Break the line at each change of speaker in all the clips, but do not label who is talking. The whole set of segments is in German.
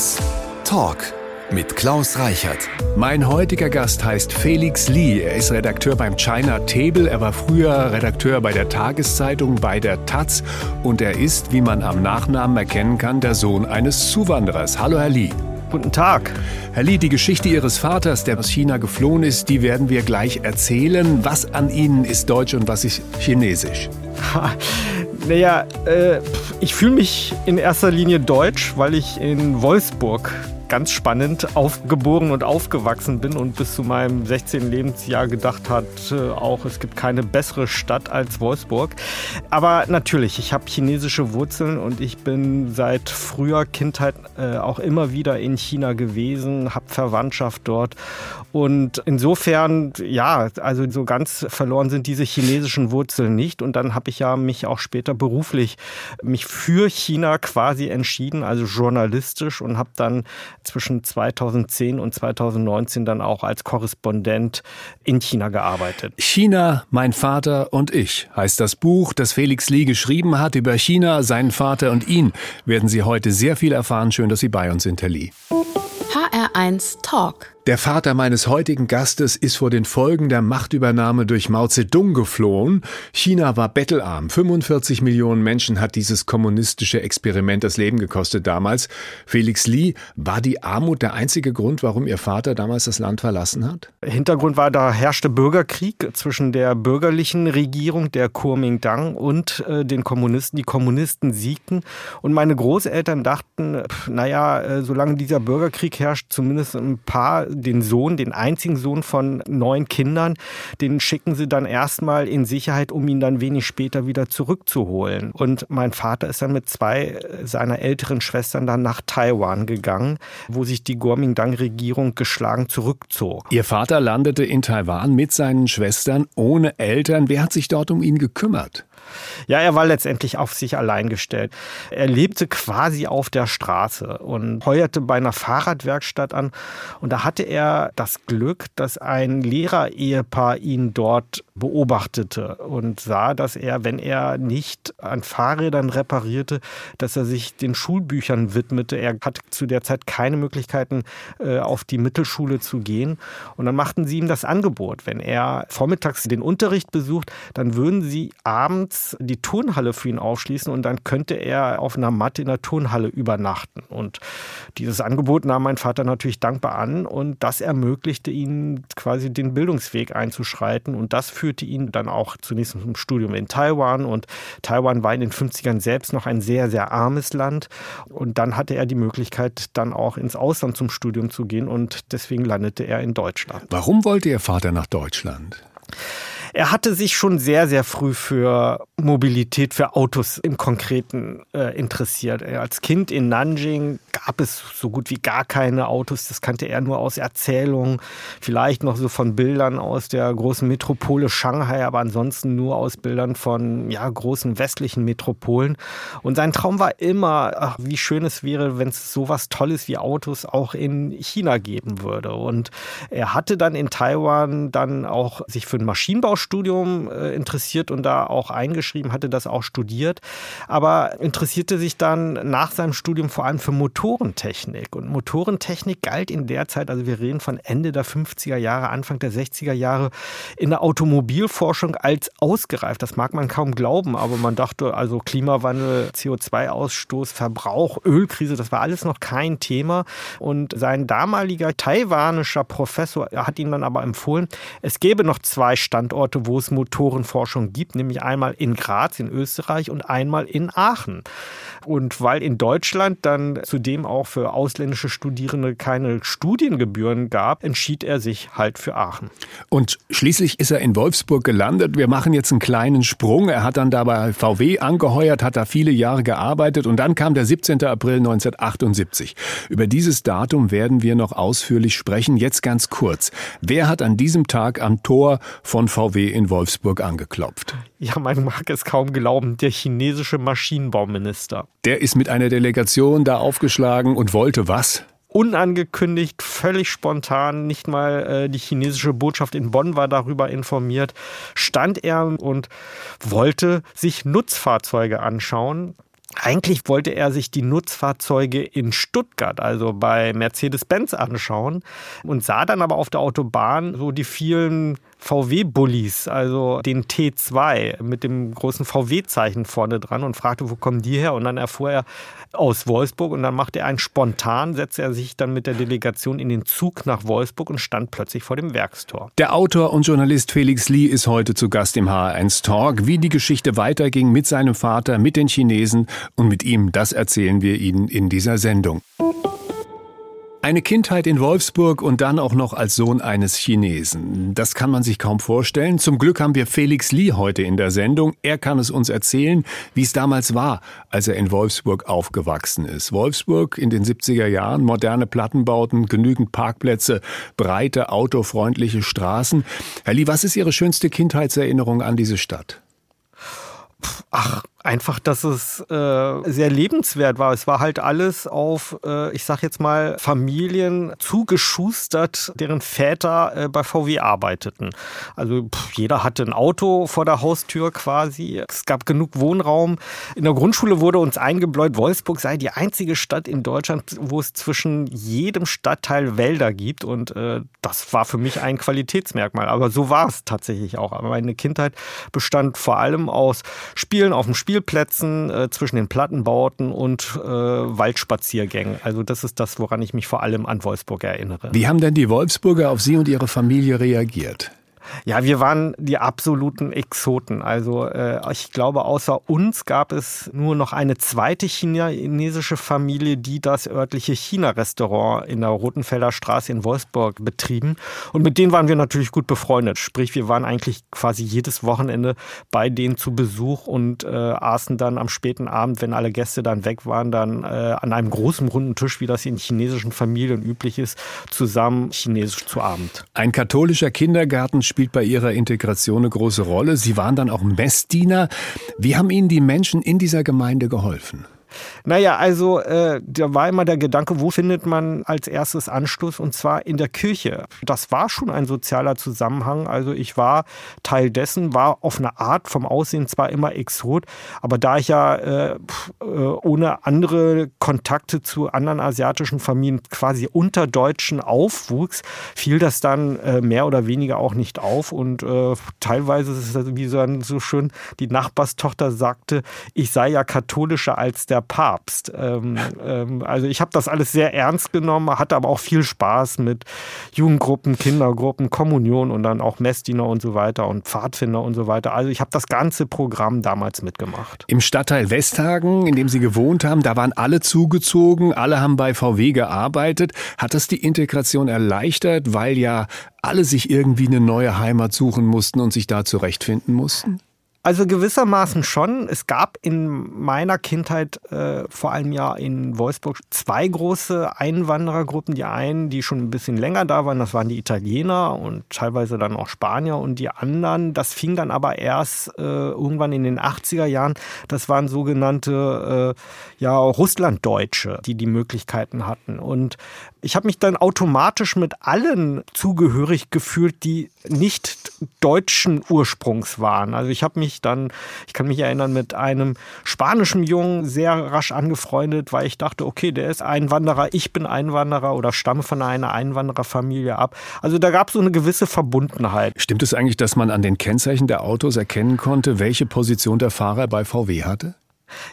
HR1 Talk mit Klaus Reichert. Mein heutiger Gast heißt Felix Lee. Er ist Redakteur beim China Table. Er war früher Redakteur bei der Tageszeitung, bei der Taz. Und er ist, wie man am Nachnamen erkennen kann, der Sohn eines Zuwanderers. Hallo, Herr Lee.
Guten Tag.
Herr Lee, die Geschichte Ihres Vaters, der aus China geflohen ist, die werden wir gleich erzählen. Was an Ihnen ist deutsch und was ist chinesisch?
naja, äh, ich fühle mich in erster Linie deutsch, weil ich in Wolfsburg ganz spannend aufgeboren und aufgewachsen bin und bis zu meinem 16. Lebensjahr gedacht hat, äh, auch es gibt keine bessere Stadt als Wolfsburg. Aber natürlich, ich habe chinesische Wurzeln und ich bin seit früher Kindheit äh, auch immer wieder in China gewesen, habe Verwandtschaft dort und insofern, ja, also so ganz verloren sind diese chinesischen Wurzeln nicht und dann habe ich ja mich auch später beruflich mich für China quasi entschieden, also journalistisch und habe dann zwischen 2010 und 2019 dann auch als Korrespondent in China gearbeitet.
China, mein Vater und ich heißt das Buch, das Felix Lee geschrieben hat über China, seinen Vater und ihn. Werden Sie heute sehr viel erfahren. Schön, dass Sie bei uns sind, Herr Lee.
HR1 Talk.
Der Vater meines heutigen Gastes ist vor den Folgen der Machtübernahme durch Mao Zedong geflohen. China war bettelarm. 45 Millionen Menschen hat dieses kommunistische Experiment das Leben gekostet damals. Felix Lee, war die Armut der einzige Grund, warum Ihr Vater damals das Land verlassen hat?
Hintergrund war, da herrschte Bürgerkrieg zwischen der bürgerlichen Regierung, der Kuomintang, und äh, den Kommunisten. Die Kommunisten siegten. Und meine Großeltern dachten, naja, äh, solange dieser Bürgerkrieg herrscht, zumindest ein paar den Sohn, den einzigen Sohn von neun Kindern, den schicken sie dann erstmal in Sicherheit, um ihn dann wenig später wieder zurückzuholen. Und mein Vater ist dann mit zwei seiner älteren Schwestern dann nach Taiwan gegangen, wo sich die Kuomintang-Regierung geschlagen zurückzog.
Ihr Vater landete in Taiwan mit seinen Schwestern ohne Eltern. Wer hat sich dort um ihn gekümmert?
Ja, er war letztendlich auf sich allein gestellt. Er lebte quasi auf der Straße und heuerte bei einer Fahrradwerkstatt an. Und da hatte er das Glück, dass ein Lehrerehepaar ihn dort beobachtete und sah, dass er, wenn er nicht an Fahrrädern reparierte, dass er sich den Schulbüchern widmete. Er hatte zu der Zeit keine Möglichkeiten, äh, auf die Mittelschule zu gehen. Und dann machten sie ihm das Angebot. Wenn er vormittags den Unterricht besucht, dann würden sie abends die Turnhalle für ihn aufschließen und dann könnte er auf einer Matte in der Turnhalle übernachten. Und dieses Angebot nahm mein Vater natürlich dankbar an und das ermöglichte ihm quasi den Bildungsweg einzuschreiten und das führte ihn dann auch zunächst zum Studium in Taiwan und Taiwan war in den 50ern selbst noch ein sehr, sehr armes Land und dann hatte er die Möglichkeit, dann auch ins Ausland zum Studium zu gehen und deswegen landete er in Deutschland.
Warum wollte Ihr Vater nach Deutschland?
Er hatte sich schon sehr, sehr früh für Mobilität, für Autos im Konkreten äh, interessiert. Als Kind in Nanjing gab es so gut wie gar keine Autos. Das kannte er nur aus Erzählungen, vielleicht noch so von Bildern aus der großen Metropole Shanghai, aber ansonsten nur aus Bildern von ja, großen westlichen Metropolen. Und sein Traum war immer, ach, wie schön es wäre, wenn es sowas Tolles wie Autos auch in China geben würde. Und er hatte dann in Taiwan dann auch sich für den Maschinenbau Studium äh, interessiert und da auch eingeschrieben, hatte das auch studiert, aber interessierte sich dann nach seinem Studium vor allem für Motorentechnik. Und Motorentechnik galt in der Zeit, also wir reden von Ende der 50er Jahre, Anfang der 60er Jahre, in der Automobilforschung als ausgereift. Das mag man kaum glauben, aber man dachte, also Klimawandel, CO2-Ausstoß, Verbrauch, Ölkrise, das war alles noch kein Thema. Und sein damaliger taiwanischer Professor hat ihm dann aber empfohlen, es gäbe noch zwei Standorte Orte, wo es Motorenforschung gibt, nämlich einmal in Graz in Österreich und einmal in Aachen. Und weil in Deutschland dann zudem auch für ausländische Studierende keine Studiengebühren gab, entschied er sich halt für Aachen.
Und schließlich ist er in Wolfsburg gelandet. Wir machen jetzt einen kleinen Sprung. Er hat dann da bei VW angeheuert, hat da viele Jahre gearbeitet und dann kam der 17. April 1978. Über dieses Datum werden wir noch ausführlich sprechen. Jetzt ganz kurz. Wer hat an diesem Tag am Tor von VW in Wolfsburg angeklopft.
Ja, man mag es kaum glauben, der chinesische Maschinenbauminister.
Der ist mit einer Delegation da aufgeschlagen und wollte was?
unangekündigt, völlig spontan, nicht mal äh, die chinesische Botschaft in Bonn war darüber informiert, stand er und wollte sich Nutzfahrzeuge anschauen eigentlich wollte er sich die Nutzfahrzeuge in Stuttgart, also bei Mercedes-Benz, anschauen und sah dann aber auf der Autobahn so die vielen VW-Bullis, also den T2 mit dem großen VW-Zeichen vorne dran und fragte, wo kommen die her? Und dann erfuhr er aus Wolfsburg und dann machte er einen spontan, setzte er sich dann mit der Delegation in den Zug nach Wolfsburg und stand plötzlich vor dem Werkstor.
Der Autor und Journalist Felix Lee ist heute zu Gast im HR1 Talk. Wie die Geschichte weiterging mit seinem Vater, mit den Chinesen und mit ihm, das erzählen wir Ihnen in dieser Sendung. Eine Kindheit in Wolfsburg und dann auch noch als Sohn eines Chinesen. Das kann man sich kaum vorstellen. Zum Glück haben wir Felix Lee heute in der Sendung. Er kann es uns erzählen, wie es damals war, als er in Wolfsburg aufgewachsen ist. Wolfsburg in den 70er Jahren, moderne Plattenbauten, genügend Parkplätze, breite, autofreundliche Straßen. Herr Lee, was ist Ihre schönste Kindheitserinnerung an diese Stadt?
Ach, Einfach, dass es äh, sehr lebenswert war. Es war halt alles auf, äh, ich sag jetzt mal, Familien zugeschustert, deren Väter äh, bei VW arbeiteten. Also pff, jeder hatte ein Auto vor der Haustür quasi. Es gab genug Wohnraum. In der Grundschule wurde uns eingebläut, Wolfsburg sei die einzige Stadt in Deutschland, wo es zwischen jedem Stadtteil Wälder gibt. Und äh, das war für mich ein Qualitätsmerkmal. Aber so war es tatsächlich auch. Aber meine Kindheit bestand vor allem aus Spielen auf dem Spiel Spielplätzen, äh, zwischen den Plattenbauten und äh, Waldspaziergängen. Also das ist das, woran ich mich vor allem an Wolfsburg erinnere.
Wie haben denn die Wolfsburger auf Sie und Ihre Familie reagiert?
Ja, wir waren die absoluten Exoten. Also äh, ich glaube, außer uns gab es nur noch eine zweite chinesische Familie, die das örtliche China-Restaurant in der Rotenfelder Straße in Wolfsburg betrieben. Und mit denen waren wir natürlich gut befreundet. Sprich, wir waren eigentlich quasi jedes Wochenende bei denen zu Besuch und äh, aßen dann am späten Abend, wenn alle Gäste dann weg waren, dann äh, an einem großen runden Tisch, wie das in chinesischen Familien üblich ist, zusammen chinesisch zu Abend.
Ein katholischer Kindergarten spielt spielt bei Ihrer Integration eine große Rolle. Sie waren dann auch Messdiener. Wie haben Ihnen die Menschen in dieser Gemeinde geholfen?
Naja, also äh, da war immer der Gedanke, wo findet man als erstes Anschluss und zwar in der Kirche. Das war schon ein sozialer Zusammenhang. Also ich war Teil dessen, war auf eine Art vom Aussehen zwar immer Exot, aber da ich ja äh, äh, ohne andere Kontakte zu anderen asiatischen Familien quasi unter Deutschen aufwuchs, fiel das dann äh, mehr oder weniger auch nicht auf und äh, teilweise ist es wie so, so schön, die Nachbarstochter sagte, ich sei ja katholischer als der Papst. Ähm, ähm, also ich habe das alles sehr ernst genommen, hatte aber auch viel Spaß mit Jugendgruppen, Kindergruppen, Kommunion und dann auch Messdiener und so weiter und Pfadfinder und so weiter. Also ich habe das ganze Programm damals mitgemacht.
Im Stadtteil Westhagen, in dem Sie gewohnt haben, da waren alle zugezogen, alle haben bei VW gearbeitet. Hat das die Integration erleichtert, weil ja alle sich irgendwie eine neue Heimat suchen mussten und sich da zurechtfinden mussten?
Also gewissermaßen schon. Es gab in meiner Kindheit äh, vor allem ja in Wolfsburg zwei große Einwanderergruppen. Die einen, die schon ein bisschen länger da waren, das waren die Italiener und teilweise dann auch Spanier und die anderen, das fing dann aber erst äh, irgendwann in den 80er Jahren. Das waren sogenannte äh, ja, Russlanddeutsche, die die Möglichkeiten hatten. Und ich habe mich dann automatisch mit allen zugehörig gefühlt, die nicht deutschen Ursprungs waren. Also ich habe mich dann, ich kann mich erinnern, mit einem spanischen Jungen sehr rasch angefreundet, weil ich dachte, okay, der ist Einwanderer, ich bin Einwanderer oder stamme von einer Einwandererfamilie ab. Also da gab es so eine gewisse Verbundenheit.
Stimmt es eigentlich, dass man an den Kennzeichen der Autos erkennen konnte, welche Position der Fahrer bei VW hatte?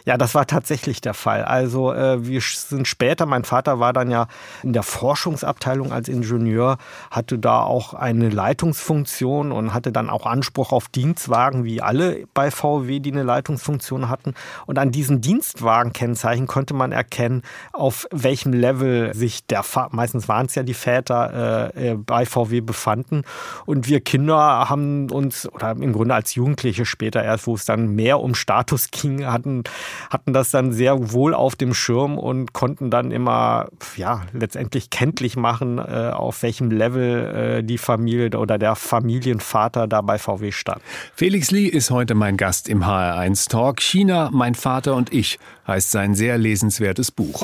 Ja, das war tatsächlich der Fall. Also äh, wir sind später, mein Vater war dann ja in der Forschungsabteilung als Ingenieur, hatte da auch eine Leitungsfunktion und hatte dann auch Anspruch auf Dienstwagen, wie alle bei VW, die eine Leitungsfunktion hatten. Und an diesen Dienstwagenkennzeichen konnte man erkennen, auf welchem Level sich der, Fa meistens waren es ja die Väter, äh, äh bei VW befanden. Und wir Kinder haben uns, oder im Grunde als Jugendliche später erst, wo es dann mehr um Status ging, hatten hatten das dann sehr wohl auf dem Schirm und konnten dann immer, ja, letztendlich kenntlich machen, äh, auf welchem Level äh, die Familie oder der Familienvater da bei VW stand.
Felix Lee ist heute mein Gast im HR1 Talk. China, mein Vater und ich heißt sein sehr lesenswertes Buch.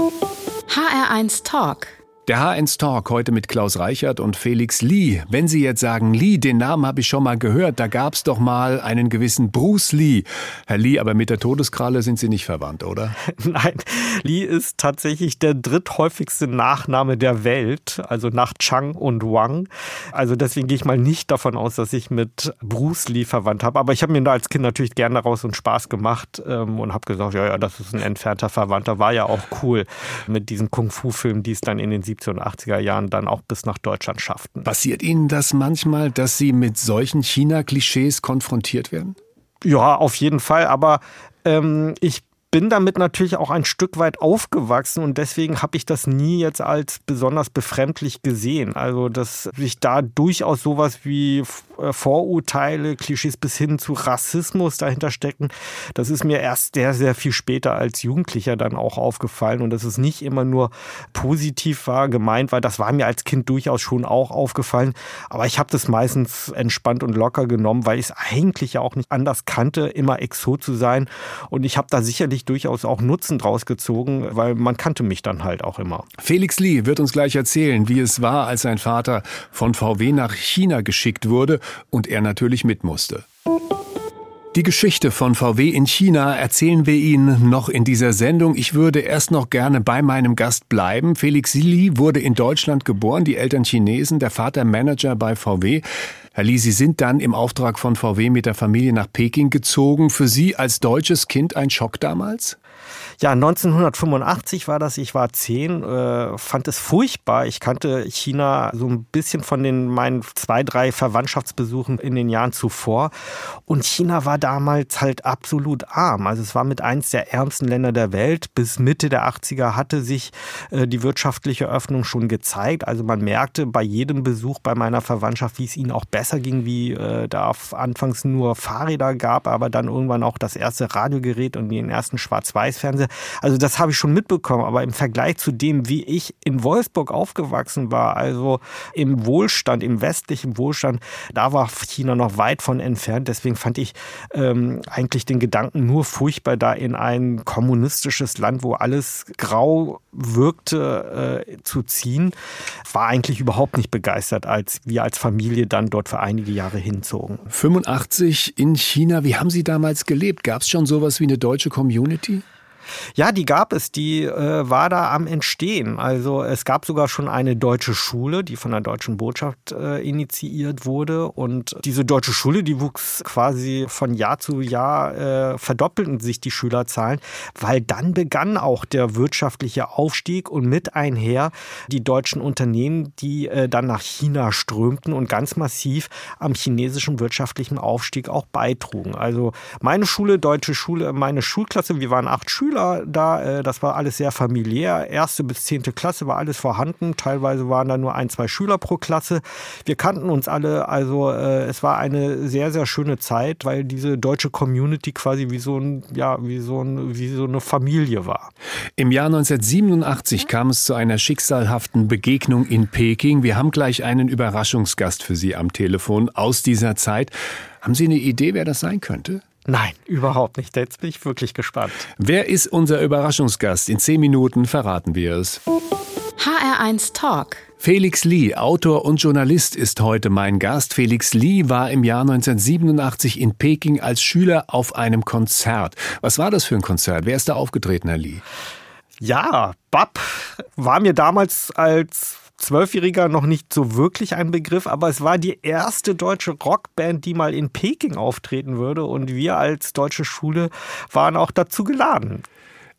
HR1 Talk
Der H1 Talk heute mit Klaus Reichert und Felix Lee. Wenn Sie jetzt sagen, Lee, den Namen habe ich schon mal gehört, da gab es doch mal einen gewissen Bruce Lee. Herr Lee, aber mit der Todeskralle sind Sie nicht verwandt, oder?
Nein, Lee ist tatsächlich der dritthäufigste Nachname der Welt, also nach Chang und Wang. Also deswegen gehe ich mal nicht davon aus, dass ich mit Bruce Lee verwandt habe. Aber ich habe mir da als Kind natürlich gerne daraus und Spaß gemacht ähm, und habe gesagt, ja, ja, das ist ein entfernter Verwandter. War ja auch cool mit diesen Kung-Fu-Filmen, die es dann in den 70er und 80er Jahren dann auch bis nach Deutschland schafften.
Passiert Ihnen das manchmal, dass Sie mit solchen China-Klischees konfrontiert werden?
Ja, auf jeden Fall. Aber ähm, ich bin damit natürlich auch ein Stück weit aufgewachsen und deswegen habe ich das nie jetzt als besonders befremdlich gesehen. Also, dass sich da durchaus sowas wie äh, Vorurteile, Klischees bis hin zu Rassismus dahinter stecken, das ist mir erst sehr, sehr viel später als Jugendlicher dann auch aufgefallen und dass es nicht immer nur positiv war, gemeint war. Das war mir als Kind durchaus schon auch aufgefallen, aber ich habe das meistens entspannt und locker genommen, weil ich es eigentlich ja auch nicht anders kannte, immer Exot zu sein und ich habe da sicherlich ich durchaus auch Nutzen draus gezogen, weil man kannte mich dann halt auch immer.
Felix Lee wird uns gleich erzählen, wie es war, als sein Vater von VW nach China geschickt wurde und er natürlich mit musste. Die Geschichte von VW in China erzählen wir Ihnen noch in dieser Sendung. Ich würde erst noch gerne bei meinem Gast bleiben. Felix Lee wurde in Deutschland geboren, die Eltern Chinesen, der Vater Manager bei VW. Herr Lee, Sie sind dann im Auftrag von VW mit der Familie nach Peking gezogen. Für Sie als deutsches Kind ein Schock damals?
Ja, 1985 war das. Ich war zehn, äh, fand es furchtbar. Ich kannte China so ein bisschen von den meinen zwei, drei Verwandtschaftsbesuchen in den Jahren zuvor. Und China war damals halt absolut arm. Also es war mit eins der ärmsten Länder der Welt. Bis Mitte der 80er hatte sich äh, die wirtschaftliche Öffnung schon gezeigt. Also man merkte bei jedem Besuch bei meiner Verwandtschaft, wie es ihnen auch besser ging, wie äh, da anfangs nur Fahrräder gab, aber dann irgendwann auch das erste Radiogerät und den ersten Schwarz-Weiß-Fernseher. Also das habe ich schon mitbekommen, aber im Vergleich zu dem, wie ich in Wolfsburg aufgewachsen war, also im Wohlstand, im westlichen Wohlstand, da war China noch weit von entfernt. Deswegen fand ich ähm, eigentlich den Gedanken nur furchtbar, da in ein kommunistisches Land, wo alles grau wirkte, äh, zu ziehen. War eigentlich überhaupt nicht begeistert, als wir als Familie dann dort für einige Jahre hinzogen.
85 in China, wie haben Sie damals gelebt? Gab es schon sowas wie eine deutsche Community?
Ja, die gab es, die äh, war da am Entstehen. Also es gab sogar schon eine deutsche Schule, die von der deutschen Botschaft äh, initiiert wurde. Und diese deutsche Schule, die wuchs quasi von Jahr zu Jahr, äh, verdoppelten sich die Schülerzahlen, weil dann begann auch der wirtschaftliche Aufstieg und mit einher die deutschen Unternehmen, die äh, dann nach China strömten und ganz massiv am chinesischen wirtschaftlichen Aufstieg auch beitrugen. Also meine Schule, deutsche Schule, meine Schulklasse, wir waren acht Schüler, Schüler da. Äh, das war alles sehr familiär. Erste bis zehnte Klasse war alles vorhanden. Teilweise waren da nur ein, zwei Schüler pro Klasse. Wir kannten uns alle. Also äh, es war eine sehr, sehr schöne Zeit, weil diese deutsche Community quasi wie so ein, ja, wie so ein, wie so eine Familie war.
Im Jahr 1987 kam es zu einer schicksalhaften Begegnung in Peking. Wir haben gleich einen Überraschungsgast für Sie am Telefon aus dieser Zeit. Haben Sie eine Idee, wer das sein könnte?
Nein, überhaupt nicht. Jetzt bin ich wirklich gespannt.
Wer ist unser Überraschungsgast? In zehn Minuten verraten wir es.
HR1 Talk.
Felix Lee, Autor und Journalist, ist heute mein Gast. Felix Lee war im Jahr 1987 in Peking als Schüler auf einem Konzert. Was war das für ein Konzert? Wer ist da aufgetreten, Herr Lee?
Ja, Bab war mir damals als Zwölfjähriger noch nicht so wirklich ein Begriff, aber es war die erste deutsche Rockband, die mal in Peking auftreten würde und wir als deutsche Schule waren auch dazu geladen.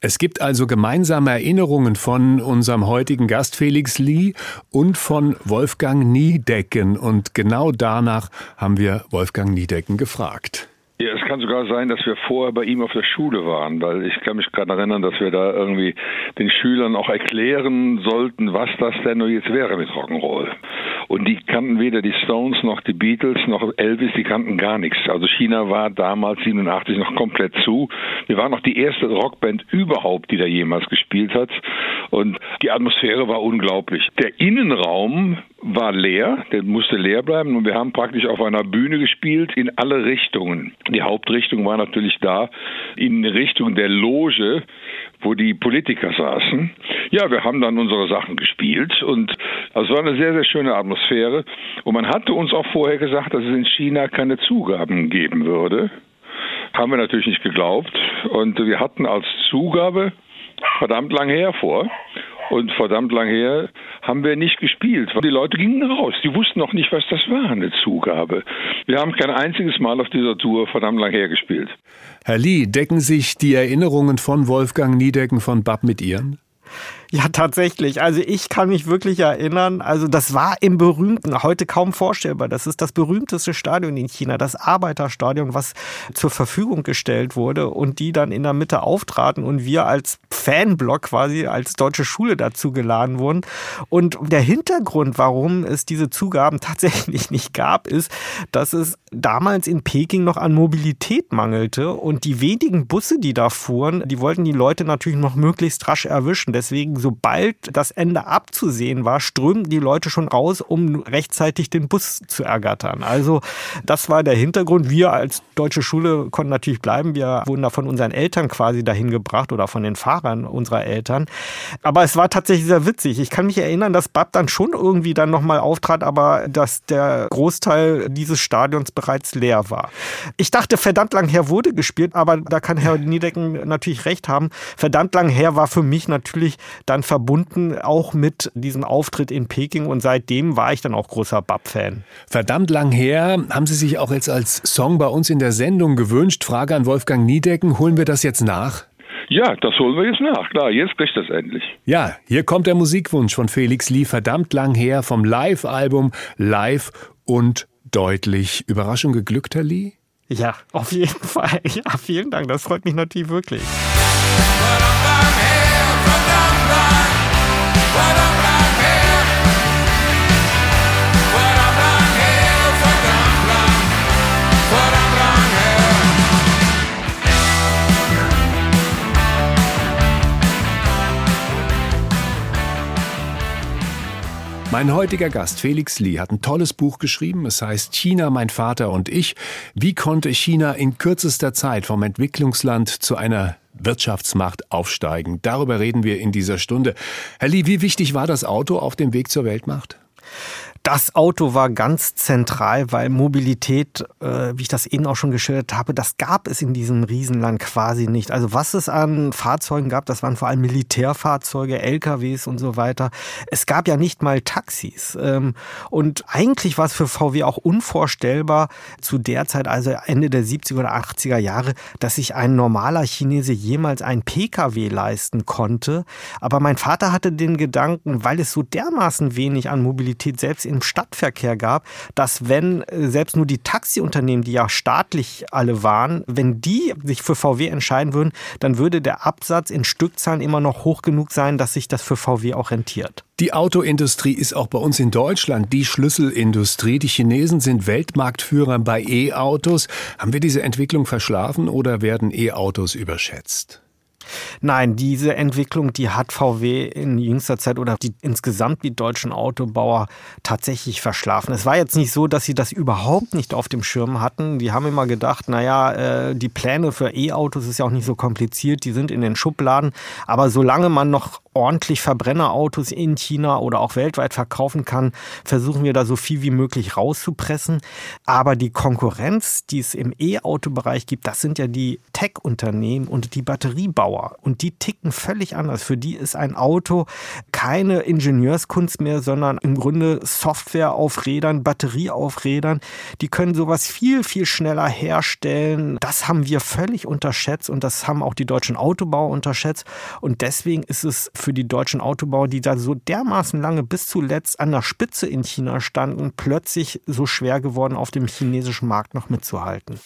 Es gibt also gemeinsame Erinnerungen von unserem heutigen Gast Felix Lee und von Wolfgang Niedecken und genau danach haben wir Wolfgang Niedecken gefragt.
Ja, es kann sogar sein, dass wir vorher bei ihm auf der Schule waren, weil ich kann mich gerade erinnern, dass wir da irgendwie den Schülern auch erklären sollten, was das denn nur jetzt wäre mit Rock'n'Roll. Und die kannten weder die Stones noch die Beatles noch Elvis, die kannten gar nichts. Also China war damals 87 noch komplett zu. Wir waren noch die erste Rockband überhaupt, die da jemals gespielt hat. Und die Atmosphäre war unglaublich. Der Innenraum war leer, der musste leer bleiben und wir haben praktisch auf einer Bühne gespielt in alle Richtungen. Die Hauptrichtung war natürlich da in Richtung der Loge, wo die Politiker saßen. Ja, wir haben dann unsere Sachen gespielt und es war eine sehr, sehr schöne Atmosphäre. Und man hatte uns auch vorher gesagt, dass es in China keine Zugaben geben würde. Haben wir natürlich nicht geglaubt. Und wir hatten als Zugabe verdammt lang her vor. Und verdammt lang her haben wir nicht gespielt. Die Leute gingen raus. Die wussten noch nicht, was das war, eine Zugabe. Wir haben kein einziges Mal auf dieser Tour verdammt lang her gespielt.
Herr Lee, decken sich die Erinnerungen von Wolfgang Niedecken von Bab mit Ihren?
Ja, tatsächlich. Also ich kann mich wirklich erinnern, also das war im berühmten, heute kaum vorstellbar, das ist das berühmteste Stadion in China, das Arbeiterstadion, was zur Verfügung gestellt wurde und die dann in der Mitte auftraten und wir als Fanblock quasi als deutsche Schule dazu geladen wurden. Und der Hintergrund, warum es diese Zugaben tatsächlich nicht gab, ist, dass es damals in Peking noch an Mobilität mangelte und die wenigen Busse, die da fuhren, die wollten die Leute natürlich noch möglichst rasch erwischen. Deswegen, sobald das Ende abzusehen war, strömten die Leute schon raus, um rechtzeitig den Bus zu ergattern. Also das war der Hintergrund. Wir als deutsche Schule konnten natürlich bleiben. Wir wurden da von unseren Eltern quasi dahin gebracht oder von den Fahrern unserer Eltern. Aber es war tatsächlich sehr witzig. Ich kann mich erinnern, dass Bab dann schon irgendwie dann nochmal auftrat, aber dass der Großteil dieses Stadions bereits leer war. Ich dachte, verdammt lang her wurde gespielt, aber da kann Herr Niedecken natürlich recht haben. Verdammt lang her war für mich natürlich dann verbunden auch mit diesem Auftritt in Peking und seitdem war ich dann auch großer Bab-Fan.
Verdammt lang her haben Sie sich auch jetzt als Song bei uns in der Sendung gewünscht. Frage an Wolfgang Niedecken, holen wir das jetzt nach?
Ja, das holen wir jetzt nach. Klar, jetzt kriegt das endlich.
Ja, hier kommt der Musikwunsch von Felix Lee, verdammt lang her, vom Live-Album Live und deutlich. Überraschung geglückt, Herr Lee?
Ja, auf jeden Fall. Ja, vielen Dank. Das freut mich natürlich wirklich.
Mein heutiger Gast Felix Lee hat ein tolles Buch geschrieben. Es heißt China, mein Vater und ich. Wie konnte China in kürzester Zeit vom Entwicklungsland zu einer Wirtschaftsmacht aufsteigen? Darüber reden wir in dieser Stunde. Herr Lee, wie wichtig war das Auto auf dem Weg zur Weltmacht?
Das Auto war ganz zentral, weil Mobilität, äh, wie ich das eben auch schon geschildert habe, das gab es in diesem Riesenland quasi nicht. Also was es an Fahrzeugen gab, das waren vor allem Militärfahrzeuge, LKWs und so weiter. Es gab ja nicht mal Taxis. Ähm, und eigentlich war es für VW auch unvorstellbar zu der Zeit, also Ende der 70er oder 80er Jahre, dass sich ein normaler Chinese jemals ein Pkw leisten konnte. Aber mein Vater hatte den Gedanken, weil es so dermaßen wenig an Mobilität selbst in im Stadtverkehr gab, dass wenn äh, selbst nur die Taxiunternehmen, die ja staatlich alle waren, wenn die sich für VW entscheiden würden, dann würde der Absatz in Stückzahlen immer noch hoch genug sein, dass sich das für VW auch rentiert.
Die Autoindustrie ist auch bei uns in Deutschland die Schlüsselindustrie. Die Chinesen sind Weltmarktführer bei E-Autos. Haben wir diese Entwicklung verschlafen oder werden E-Autos überschätzt?
Nein, diese Entwicklung, die hat VW in jüngster Zeit oder die, insgesamt die deutschen Autobauer tatsächlich verschlafen. Es war jetzt nicht so, dass sie das überhaupt nicht auf dem Schirm hatten. Die haben immer gedacht, naja, äh, die Pläne für E-Autos ist ja auch nicht so kompliziert, die sind in den Schubladen. Aber solange man noch ordentlich Verbrennerautos in China oder auch weltweit verkaufen kann, versuchen wir da so viel wie möglich rauszupressen. Aber die Konkurrenz, die es im E-Auto-Bereich gibt, das sind ja die Tech-Unternehmen und die Batteriebauer. Bauer. Und die ticken völlig anders. Für die ist ein Auto keine Ingenieurskunst mehr, sondern im Grunde Software auf Rädern, Batterie auf Rädern. Die können sowas viel, viel schneller herstellen. Das haben wir völlig unterschätzt und das haben auch die deutschen Autobauer unterschätzt. Und deswegen ist es für die deutschen Autobauer, die da so dermaßen lange bis zuletzt an der Spitze in China standen, plötzlich so schwer geworden, auf dem chinesischen Markt noch mitzuhalten.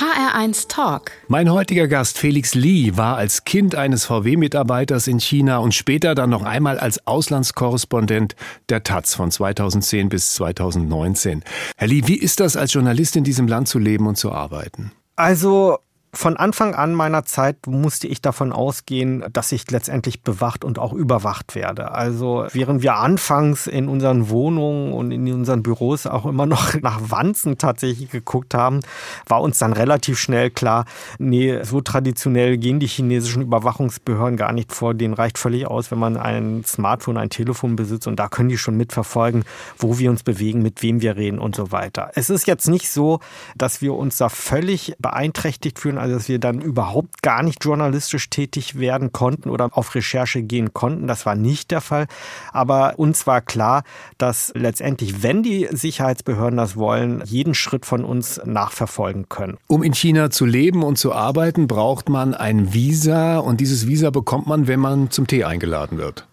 HR1 Talk.
Mein heutiger Gast Felix Lee war als Kind eines VW-Mitarbeiters in China und später dann noch einmal als Auslandskorrespondent der Taz von 2010 bis 2019. Herr Lee, wie ist das als Journalist in diesem Land zu leben und zu arbeiten?
Also Von Anfang an meiner Zeit musste ich davon ausgehen, dass ich letztendlich bewacht und auch überwacht werde. Also während wir anfangs in unseren Wohnungen und in unseren Büros auch immer noch nach Wanzen tatsächlich geguckt haben, war uns dann relativ schnell klar, nee, so traditionell gehen die chinesischen Überwachungsbehörden gar nicht vor. Denen reicht völlig aus, wenn man ein Smartphone, ein Telefon besitzt und da können die schon mitverfolgen, wo wir uns bewegen, mit wem wir reden und so weiter. Es ist jetzt nicht so, dass wir uns da völlig beeinträchtigt fühlen also dass wir dann überhaupt gar nicht journalistisch tätig werden konnten oder auf Recherche gehen konnten. Das war nicht der Fall. Aber uns war klar, dass letztendlich, wenn die Sicherheitsbehörden das wollen, jeden Schritt von uns nachverfolgen können.
Um in China zu leben und zu arbeiten, braucht man ein Visa und dieses Visa bekommt man, wenn man zum Tee eingeladen wird.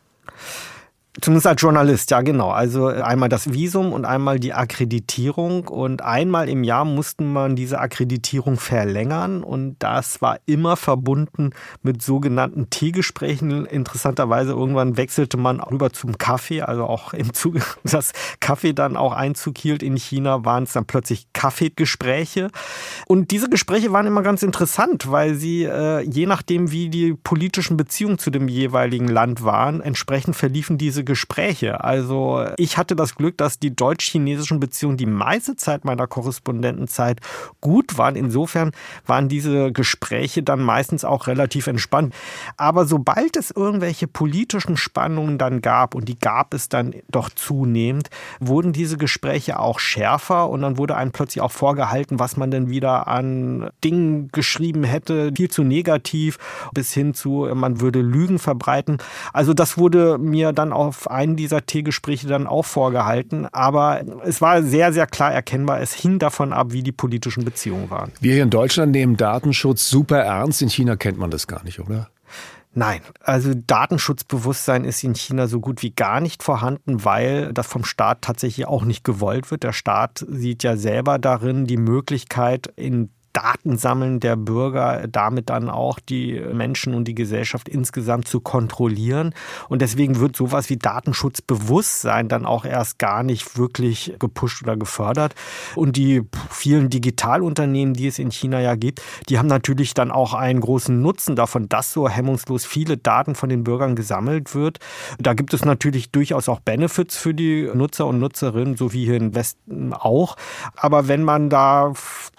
Zumindest als Journalist, ja genau. Also einmal das Visum und einmal die Akkreditierung. Und einmal im Jahr mussten man diese Akkreditierung verlängern. Und das war immer verbunden mit sogenannten Teegesprächen. Interessanterweise irgendwann wechselte man rüber zum Kaffee. Also auch im Zuge, dass Kaffee dann auch Einzug hielt in China, waren es dann plötzlich Kaffeegespräche. Und diese Gespräche waren immer ganz interessant, weil sie, äh, je nachdem, wie die politischen Beziehungen zu dem jeweiligen Land waren, entsprechend verliefen diese Gespräche. Also ich hatte das Glück, dass die deutsch-chinesischen Beziehungen die meiste Zeit meiner Korrespondentenzeit gut waren. Insofern waren diese Gespräche dann meistens auch relativ entspannt. Aber sobald es irgendwelche politischen Spannungen dann gab, und die gab es dann doch zunehmend, wurden diese Gespräche auch schärfer und dann wurde einem plötzlich auch vorgehalten, was man denn wieder an Dingen geschrieben hätte, viel zu negativ, bis hin zu, man würde Lügen verbreiten. Also das wurde mir dann auf auf einen dieser Teegespräche dann auch vorgehalten. Aber es war sehr, sehr klar erkennbar, es hing davon ab, wie die politischen Beziehungen waren.
Wir hier in Deutschland nehmen Datenschutz super ernst. In China kennt man das gar nicht, oder?
Nein, also Datenschutzbewusstsein ist in China so gut wie gar nicht vorhanden, weil das vom Staat tatsächlich auch nicht gewollt wird. Der Staat sieht ja selber darin die Möglichkeit, in Datensammeln der Bürger, damit dann auch die Menschen und die Gesellschaft insgesamt zu kontrollieren. Und deswegen wird sowas wie Datenschutzbewusstsein dann auch erst gar nicht wirklich gepusht oder gefördert. Und die vielen Digitalunternehmen, die es in China ja gibt, die haben natürlich dann auch einen großen Nutzen davon, dass so hemmungslos viele Daten von den Bürgern gesammelt wird. Da gibt es natürlich durchaus auch Benefits für die Nutzer und Nutzerinnen, so wie hier im Westen auch. Aber wenn man da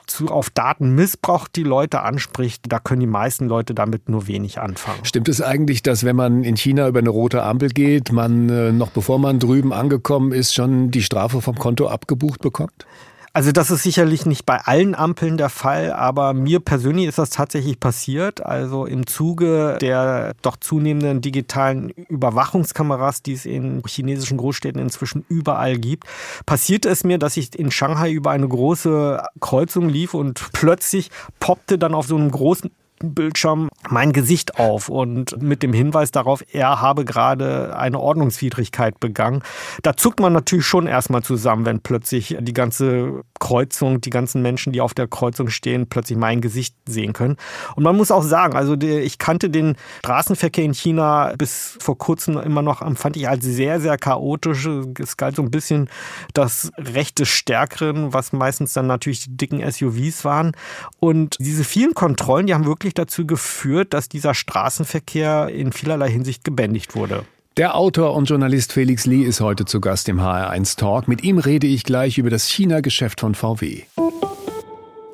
zu auf Datenmissbrauch die Leute anspricht, da können die meisten Leute damit nur wenig anfangen.
Stimmt es eigentlich, dass wenn man in China über eine rote Ampel geht, man äh, noch bevor man drüben angekommen ist, schon die Strafe vom Konto abgebucht bekommt?
Also das ist sicherlich nicht bei allen Ampeln der Fall, aber mir persönlich ist das tatsächlich passiert. Also im Zuge der doch zunehmenden digitalen Überwachungskameras, die es in chinesischen Großstädten inzwischen überall gibt, passiert es mir, dass ich in Shanghai über eine große Kreuzung lief und plötzlich poppte dann auf so einem großen Bildschirm mein Gesicht auf und mit dem Hinweis darauf, er habe gerade eine Ordnungswidrigkeit begangen. Da zuckt man natürlich schon erstmal zusammen, wenn plötzlich die ganze Kreuzung, die ganzen Menschen, die auf der Kreuzung stehen, plötzlich mein Gesicht sehen können. Und man muss auch sagen, also ich kannte den Straßenverkehr in China bis vor kurzem immer noch, empfand ich als sehr, sehr chaotisch. Es galt so ein bisschen das Recht des Stärkeren, was meistens dann natürlich die dicken SUVs waren. Und diese vielen Kontrollen, die haben wirklich dazu geführt, dass dieser Straßenverkehr in vielerlei Hinsicht gebändigt wurde.
Der Autor und Journalist Felix Lee ist heute zu Gast im HR1 Talk. Mit ihm rede ich gleich über das China-Geschäft von VW.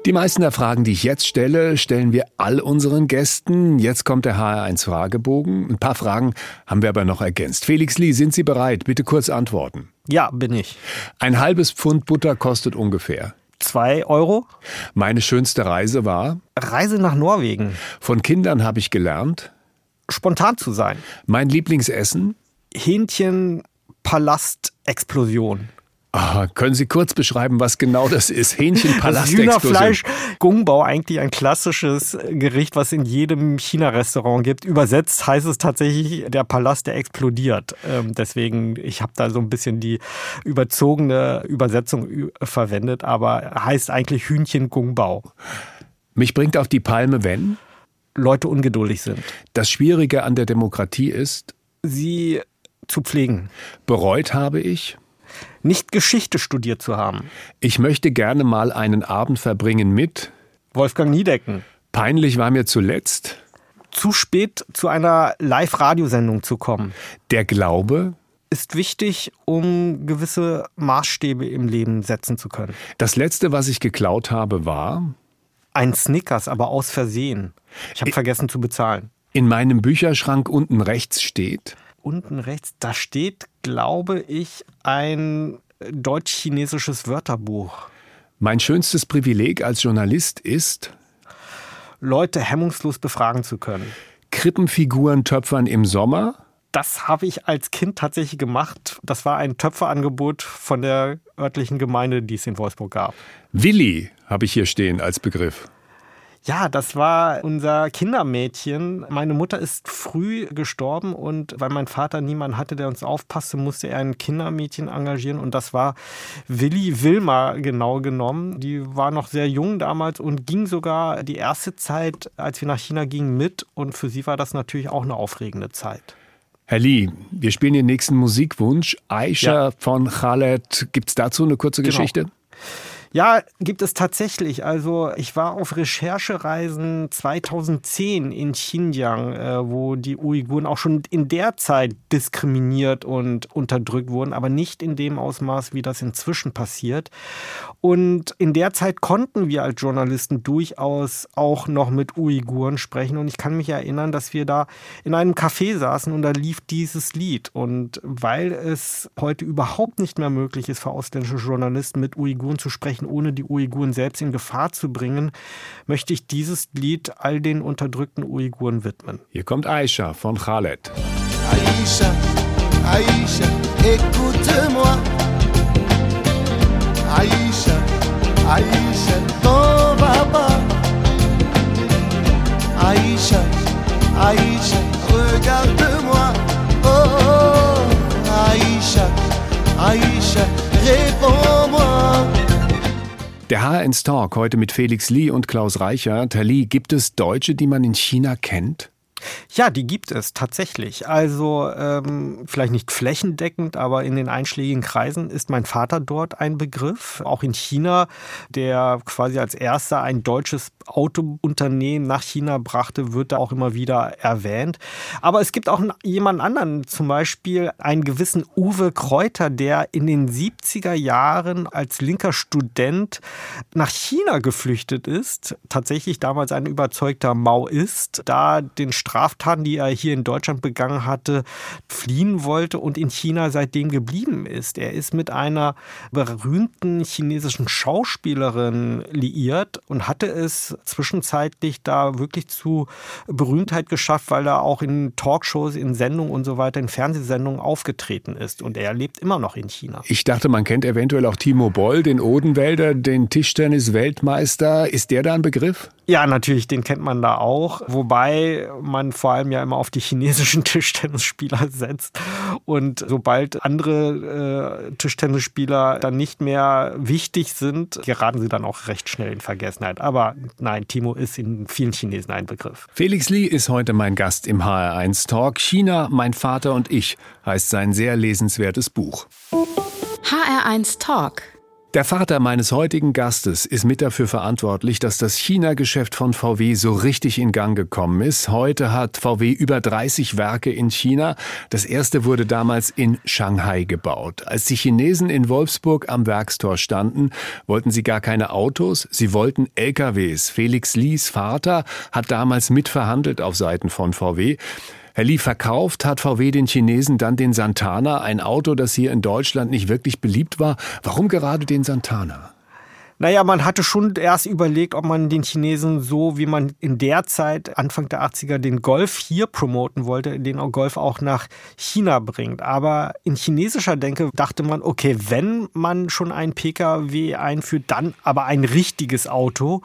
Die meisten der Fragen, die ich jetzt stelle, stellen wir all unseren Gästen. Jetzt kommt der HR1 Fragebogen. Ein paar Fragen haben wir aber noch ergänzt. Felix Lee, sind Sie bereit? Bitte kurz antworten.
Ja, bin ich.
Ein halbes Pfund Butter kostet ungefähr.
Zwei Euro.
Meine schönste Reise war?
Reise nach Norwegen.
Von Kindern habe ich gelernt?
spontan zu sein.
Mein Lieblingsessen?
Hähnchen Palast Explosion.
Ah, können Sie kurz beschreiben, was genau das ist? Hähnchenpalast
Hühnerfleisch, Gungbao, eigentlich ein klassisches Gericht, was in jedem China-Restaurant gibt. Übersetzt heißt es tatsächlich der Palast, der explodiert. Ähm, deswegen, ich habe da so ein bisschen die überzogene Übersetzung verwendet, aber heißt eigentlich Hühnchen Gungbao.
Mich bringt auf die Palme, wenn?
Leute ungeduldig sind.
Das Schwierige an der Demokratie ist,
sie zu pflegen.
Bereut habe ich,
nicht Geschichte studiert zu haben.
Ich möchte gerne mal einen Abend verbringen mit
Wolfgang Niedecken.
Peinlich war mir zuletzt,
Zu spät zu einer Live-Radiosendung zu kommen.
der Glaube,
Ist wichtig, um gewisse Maßstäbe im Leben setzen zu können.
das letzte, was ich geklaut habe, war
Ein Snickers, aber aus Versehen. Ich habe vergessen zu bezahlen.
in meinem Bücherschrank unten rechts steht.
Unten rechts, da steht, glaube ich, ein deutsch-chinesisches Wörterbuch.
Mein schönstes Privileg als Journalist ist,
Leute hemmungslos befragen zu können.
Krippenfiguren töpfern im Sommer.
Das habe ich als Kind tatsächlich gemacht. Das war ein Töpferangebot von der örtlichen Gemeinde, die es in Wolfsburg gab.
Willi habe ich hier stehen als Begriff.
Ja, das war unser Kindermädchen. Meine Mutter ist früh gestorben und weil mein Vater niemanden hatte, der uns aufpasste, musste er ein Kindermädchen engagieren und das war Willi Wilma genau genommen. Die war noch sehr jung damals und ging sogar die erste Zeit, als wir nach China gingen, mit und für sie war das natürlich auch eine aufregende Zeit.
Herr Lee, wir spielen den nächsten Musikwunsch. Aisha
Ja.
von Khaled. Gibt es dazu eine kurze
Genau.
Geschichte?
Ja, gibt es tatsächlich. Also ich war auf Recherchereisen 2010 in Xinjiang, äh, wo die Uiguren auch schon in der Zeit diskriminiert und unterdrückt wurden, aber nicht in dem Ausmaß, wie das inzwischen passiert. Und in der Zeit konnten wir als Journalisten durchaus auch noch mit Uiguren sprechen. Und ich kann mich erinnern, dass wir da in einem Café saßen und da lief dieses Lied. Und weil es heute überhaupt nicht mehr möglich ist für ausländische Journalisten mit Uiguren zu sprechen, ohne die Uiguren selbst in Gefahr zu bringen, möchte ich dieses Lied all den unterdrückten Uiguren widmen.
Hier kommt Aisha von Khaled.
Aïcha, Aïcha, écoute-moi. Aïcha, Aïcha, t'en vas pas. Aïcha, Aïcha, regarde-moi. Oh, oh, Aïcha, Aïcha, réponds-moi.
Der HR1 Talk heute mit Felix Lee und Klaus Reichert. Herr Lee, gibt es Deutsche, die man in China kennt?
Ja, die gibt es tatsächlich. Also ähm, vielleicht nicht flächendeckend, aber in den einschlägigen Kreisen ist mein Vater dort ein Begriff. Auch in China, der quasi als erster ein deutsches Autounternehmen nach China brachte, wird da auch immer wieder erwähnt. Aber es gibt auch jemanden anderen, zum Beispiel einen gewissen Uwe Kräuter, der in den 70er Jahren als linker Student nach China geflüchtet ist. Tatsächlich damals ein überzeugter Maoist, da den Straftaten, die er hier in Deutschland begangen hatte, fliehen wollte und in China seitdem geblieben ist. Er ist mit einer berühmten chinesischen Schauspielerin liiert und hatte es zwischenzeitlich da wirklich zu Berühmtheit geschafft, weil er auch in Talkshows, in Sendungen und so weiter, in Fernsehsendungen aufgetreten ist. Und er lebt immer noch in China.
Ich dachte, man kennt eventuell auch Timo Boll, den Odenwälder, den Tischtennis-Weltmeister. Ist der da ein Begriff?
Ja, natürlich, den kennt man da auch. Wobei man vor allem ja immer auf die chinesischen Tischtennisspieler setzt. Und sobald andere äh, Tischtennisspieler dann nicht mehr wichtig sind, geraten sie dann auch recht schnell in Vergessenheit. Aber nein, Timo ist in vielen Chinesen ein Begriff.
Felix Lee ist heute mein Gast im HR1 Talk. China, mein Vater und ich heißt sein sehr lesenswertes Buch.
HR1 Talk.
Der Vater meines heutigen Gastes ist mit dafür verantwortlich, dass das China-Geschäft von VW so richtig in Gang gekommen ist. Heute hat VW über 30 Werke in China. Das erste wurde damals in Shanghai gebaut. Als die Chinesen in Wolfsburg am Werkstor standen, wollten sie gar keine Autos, sie wollten LKWs. Felix Lees Vater hat damals mitverhandelt auf Seiten von VW. Herr Lee, verkauft hat VW den Chinesen dann den Santana, ein Auto, das hier in Deutschland nicht wirklich beliebt war. Warum gerade den Santana?
Naja, man hatte schon erst überlegt, ob man den Chinesen so, wie man in der Zeit, Anfang der 80er, den Golf hier promoten wollte, den Golf auch nach China bringt. Aber in chinesischer Denke dachte man, okay, wenn man schon ein Pkw einführt, dann aber ein richtiges Auto,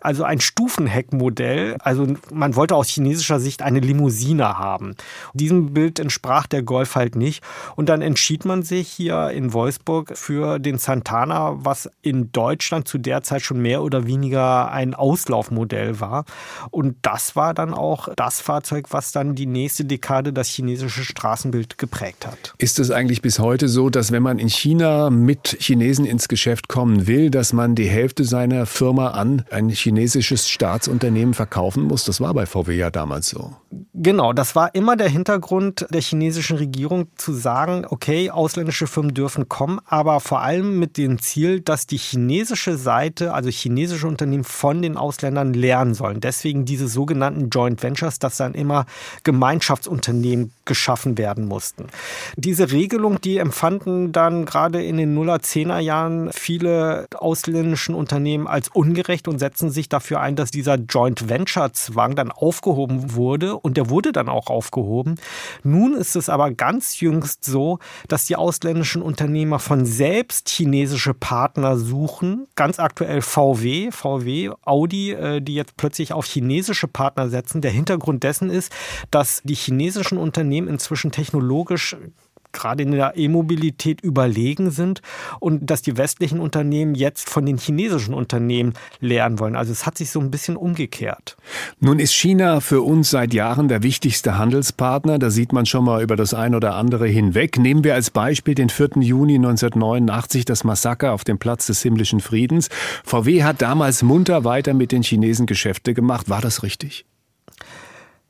also ein Stufenheckmodell. Also man wollte aus chinesischer Sicht eine Limousine haben. Diesem Bild entsprach der Golf halt nicht. Und dann entschied man sich hier in Wolfsburg für den Santana, was in Deutschland Deutschland zu der Zeit schon mehr oder weniger ein Auslaufmodell war. Und das war dann auch das Fahrzeug, was dann die nächste Dekade das chinesische Straßenbild geprägt hat.
Ist es eigentlich bis heute so, dass wenn man in China mit Chinesen ins Geschäft kommen will, dass man die Hälfte seiner Firma an ein chinesisches Staatsunternehmen verkaufen muss? Das war bei VW ja damals so.
Genau, das war immer der Hintergrund der chinesischen Regierung zu sagen, okay, ausländische Firmen dürfen kommen, aber vor allem mit dem Ziel, dass die chinesische Seite, also chinesische Unternehmen von den Ausländern lernen sollen. Deswegen diese sogenannten Joint Ventures, dass dann immer Gemeinschaftsunternehmen geschaffen werden mussten. Diese Regelung, die empfanden dann gerade in den Nuller, Zehner Jahren viele ausländischen Unternehmen als ungerecht und setzen sich dafür ein, dass dieser Joint Venture Zwang dann aufgehoben wurde und der wurde dann auch aufgehoben. Nun ist es aber ganz jüngst so, dass die ausländischen Unternehmer von selbst chinesische Partner suchen. Ganz aktuell VW, VW, Audi, äh, die jetzt plötzlich auf chinesische Partner setzen. Der Hintergrund dessen ist, dass die chinesischen Unternehmen inzwischen technologisch gerade in der E-Mobilität überlegen sind und dass die westlichen Unternehmen jetzt von den chinesischen Unternehmen lernen wollen. Also es hat sich so ein bisschen umgekehrt.
Nun ist China für uns seit Jahren der wichtigste Handelspartner. Da sieht man schon mal über das ein oder andere hinweg. Nehmen wir als Beispiel den 4. Juni 1989, das Massaker auf dem Platz des himmlischen Friedens. VW hat damals munter weiter mit den Chinesen Geschäfte gemacht. War das richtig?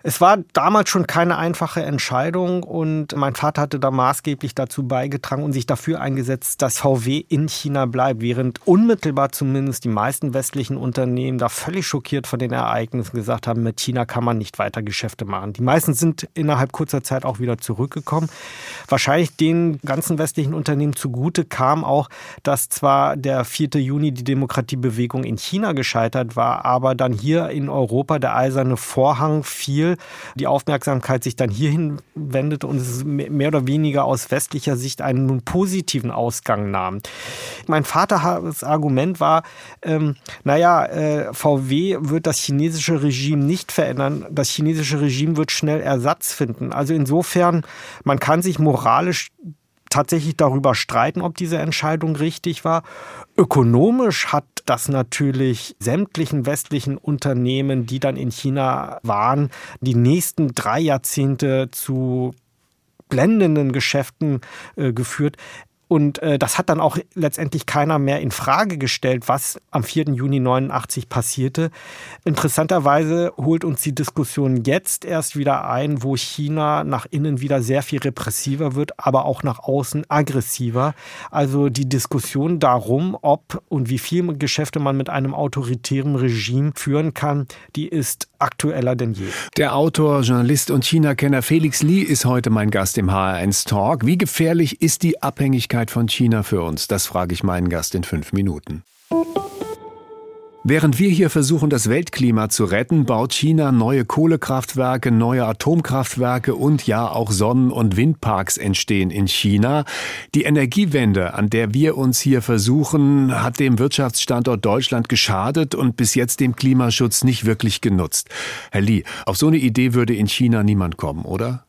Es war damals schon keine einfache Entscheidung und mein Vater hatte da maßgeblich dazu beigetragen und sich dafür eingesetzt, dass VW in China bleibt, während unmittelbar zumindest die meisten westlichen Unternehmen da völlig schockiert von den Ereignissen gesagt haben, mit China kann man nicht weiter Geschäfte machen. Die meisten sind innerhalb kurzer Zeit auch wieder zurückgekommen. Wahrscheinlich den ganzen westlichen Unternehmen zugute kam auch, dass zwar der 4. Juni die Demokratiebewegung in China gescheitert war, aber dann hier in Europa der eiserne Vorhang fiel die Aufmerksamkeit sich dann hierhin wendet und es mehr oder weniger aus westlicher Sicht einen positiven Ausgang nahm. Mein Vaters Argument war, ähm, naja, äh, VW wird das chinesische Regime nicht verändern. Das chinesische Regime wird schnell Ersatz finden. Also insofern, man kann sich moralisch tatsächlich darüber streiten, ob diese Entscheidung richtig war. Ökonomisch hat das natürlich sämtlichen westlichen Unternehmen, die dann in China waren, die nächsten drei Jahrzehnte zu blendenden Geschäften äh, geführt. Und äh, das hat dann auch letztendlich keiner mehr in Frage gestellt, was am 4. Juni 89 passierte. Interessanterweise holt uns die Diskussion jetzt erst wieder ein, wo China nach innen wieder sehr viel repressiver wird, aber auch nach außen aggressiver. Also die Diskussion darum, ob und wie viel Geschäfte man mit einem autoritären Regime führen kann, die ist aktueller denn je.
Der Autor, Journalist und China-Kenner Felix Lee ist heute mein Gast im HR1 Talk. Wie gefährlich ist die Abhängigkeit Abhängigkeit von China für uns? Das frage ich meinen Gast in fünf Minuten. Während wir hier versuchen, das Weltklima zu retten, baut China neue Kohlekraftwerke, neue Atomkraftwerke und ja auch Sonnen- und Windparks entstehen in China. Die Energiewende, an der wir uns hier versuchen, hat dem Wirtschaftsstandort Deutschland geschadet und bis jetzt dem Klimaschutz nicht wirklich genutzt. Herr Li, auf so eine Idee würde in China niemand kommen, oder?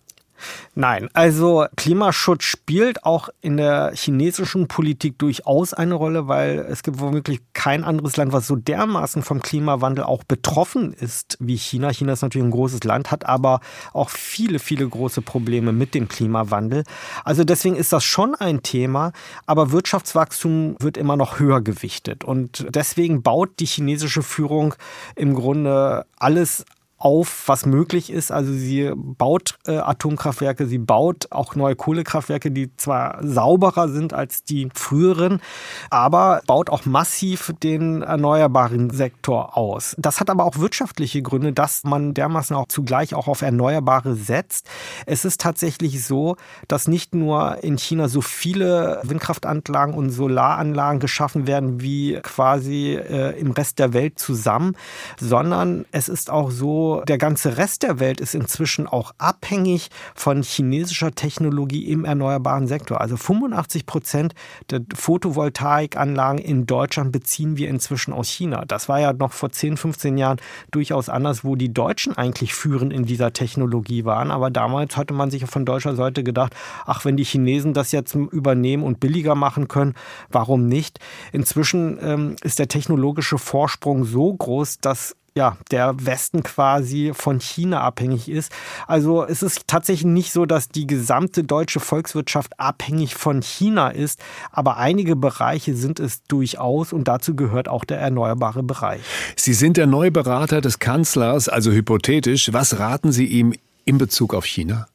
Nein, also Klimaschutz spielt auch in der chinesischen Politik durchaus eine Rolle, weil es gibt womöglich kein anderes Land, was so dermaßen vom Klimawandel auch betroffen ist wie China. China ist natürlich ein großes Land, hat aber auch viele, viele große Probleme mit dem Klimawandel. Also deswegen ist das schon ein Thema, aber Wirtschaftswachstum wird immer noch höher gewichtet. Und deswegen baut die chinesische Führung im Grunde alles auf, was möglich ist. Also sie baut äh, Atomkraftwerke, sie baut auch neue Kohlekraftwerke, die zwar sauberer sind als die früheren, aber baut auch massiv den erneuerbaren Sektor aus. Das hat aber auch wirtschaftliche Gründe, dass man dermaßen auch zugleich auch auf Erneuerbare setzt. Es ist tatsächlich so, dass nicht nur in China so viele Windkraftanlagen und Solaranlagen geschaffen werden wie quasi äh, im Rest der Welt zusammen, sondern es ist auch so, Der ganze Rest der Welt ist inzwischen auch abhängig von chinesischer Technologie im erneuerbaren Sektor. Also 85 Prozent der Photovoltaikanlagen in Deutschland beziehen wir inzwischen aus China. Das war ja noch vor 10, 15 Jahren durchaus anders, wo die Deutschen eigentlich führend in dieser Technologie waren. Aber damals hatte man sich von deutscher Seite gedacht, ach, wenn die Chinesen das jetzt übernehmen und billiger machen können, warum nicht? Inzwischen ähm, ist der technologische Vorsprung so groß, dass ja, der Westen quasi von China abhängig ist. Also es ist tatsächlich nicht so, dass die gesamte deutsche Volkswirtschaft abhängig von China ist, aber einige Bereiche sind es durchaus und dazu gehört auch der erneuerbare Bereich.
Sie sind der neue Berater des Kanzlers, also hypothetisch. Was raten Sie ihm in Bezug auf China?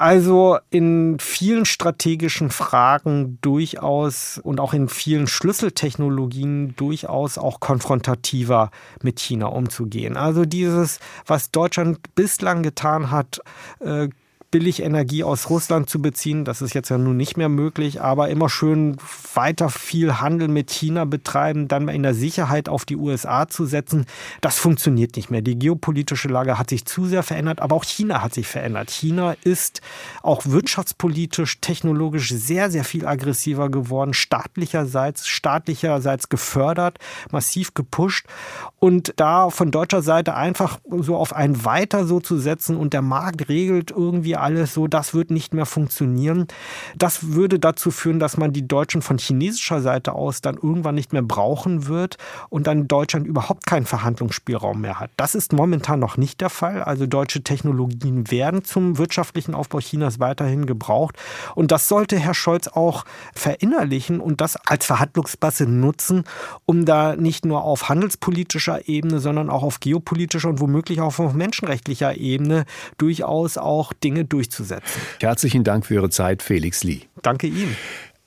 Also in vielen strategischen Fragen durchaus und auch in vielen Schlüsseltechnologien durchaus auch konfrontativer mit China umzugehen. Also dieses, was Deutschland bislang getan hat, äh, billig Energie aus Russland zu beziehen. Das ist jetzt ja nun nicht mehr möglich, aber immer schön weiter viel Handel mit China betreiben, dann in der Sicherheit auf die USA zu setzen. Das funktioniert nicht mehr. Die geopolitische Lage hat sich zu sehr verändert, aber auch China hat sich verändert. China ist auch wirtschaftspolitisch, technologisch sehr, sehr viel aggressiver geworden, staatlicherseits, staatlicherseits gefördert, massiv gepusht. Und da von deutscher Seite einfach so auf ein Weiter so zu setzen und der Markt regelt irgendwie alles so, das wird nicht mehr funktionieren. Das würde dazu führen, dass man die Deutschen von chinesischer Seite aus dann irgendwann nicht mehr brauchen wird und dann Deutschland überhaupt keinen Verhandlungsspielraum mehr hat. Das ist momentan noch nicht der Fall. Also deutsche Technologien werden zum wirtschaftlichen Aufbau Chinas weiterhin gebraucht. Und das sollte Herr Scholz auch verinnerlichen und das als Verhandlungsbasse nutzen, um da nicht nur auf handelspolitischer Ebene, sondern auch auf geopolitischer und womöglich auch auf menschenrechtlicher Ebene durchaus auch Dinge durchzusetzen.
Herzlichen Dank für Ihre Zeit, Felix Lee.
Danke Ihnen.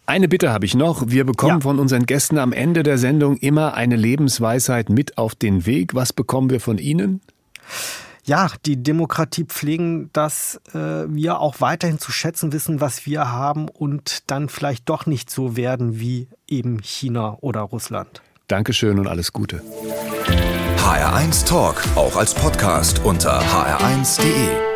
Eine Bitte habe ich noch. Wir bekommen ja. von unseren Gästen am Ende der Sendung immer eine Lebensweisheit mit auf den Weg. Was bekommen wir von Ihnen?
ja, die Demokratie pflegen, dass äh, wir auch weiterhin zu schätzen wissen, was wir haben und dann vielleicht doch nicht so werden wie eben China oder Russland.
Dankeschön und alles Gute.
HR1 Talk, auch als Podcast unter hr1.de.